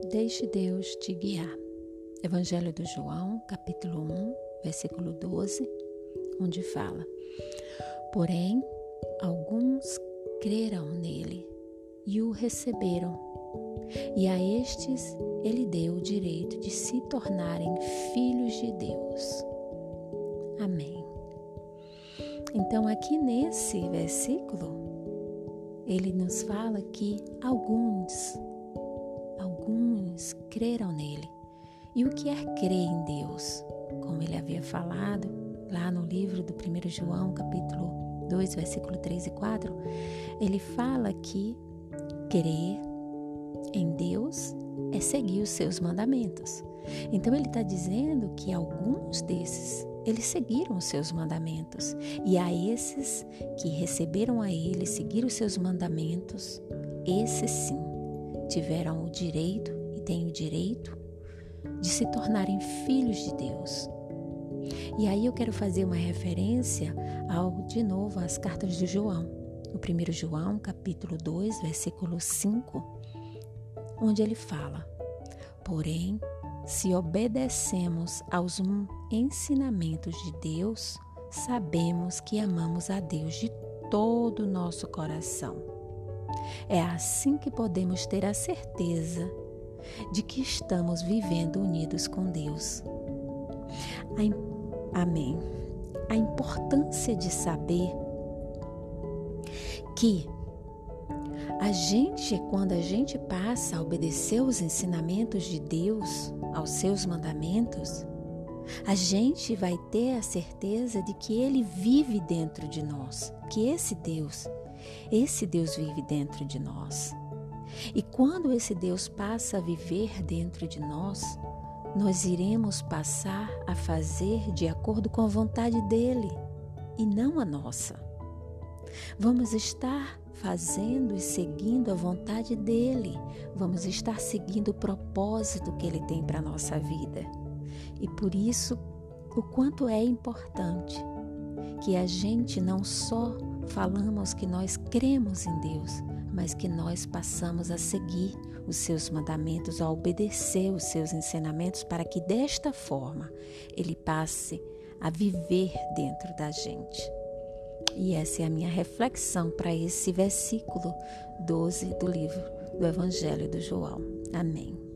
Deixe Deus te guiar. Evangelho do João, capítulo 1, versículo 12, onde fala: Porém, alguns creram nele e o receberam, e a estes ele deu o direito de se tornarem filhos de Deus. Amém. Então, aqui nesse versículo, ele nos fala que alguns alguns creram nele. E o que é crer em Deus? Como ele havia falado lá no livro do 1 João, capítulo 2, versículo 3 e 4, ele fala que crer em Deus é seguir os seus mandamentos. Então ele está dizendo que alguns desses eles seguiram os seus mandamentos. E a esses que receberam a ele, seguiram os seus mandamentos, esses sim tiveram o direito têm o direito de se tornarem filhos de Deus. E aí eu quero fazer uma referência ao de novo às cartas de João. No 1 João, capítulo 2, versículo 5, onde ele fala: Porém, se obedecemos aos ensinamentos de Deus, sabemos que amamos a Deus de todo o nosso coração. É assim que podemos ter a certeza de que estamos vivendo unidos com Deus. Amém. A importância de saber que a gente, quando a gente passa a obedecer os ensinamentos de Deus, aos seus mandamentos, a gente vai ter a certeza de que Ele vive dentro de nós, que esse Deus esse Deus vive dentro de nós. E quando esse Deus passa a viver dentro de nós, nós iremos passar a fazer de acordo com a vontade dele e não a nossa. Vamos estar fazendo e seguindo a vontade dele. Vamos estar seguindo o propósito que ele tem para a nossa vida. E por isso, o quanto é importante que a gente não só falamos que nós cremos em Deus, mas que nós passamos a seguir os seus mandamentos, a obedecer os seus ensinamentos, para que desta forma ele passe a viver dentro da gente. E essa é a minha reflexão para esse versículo 12 do livro do Evangelho do João. Amém.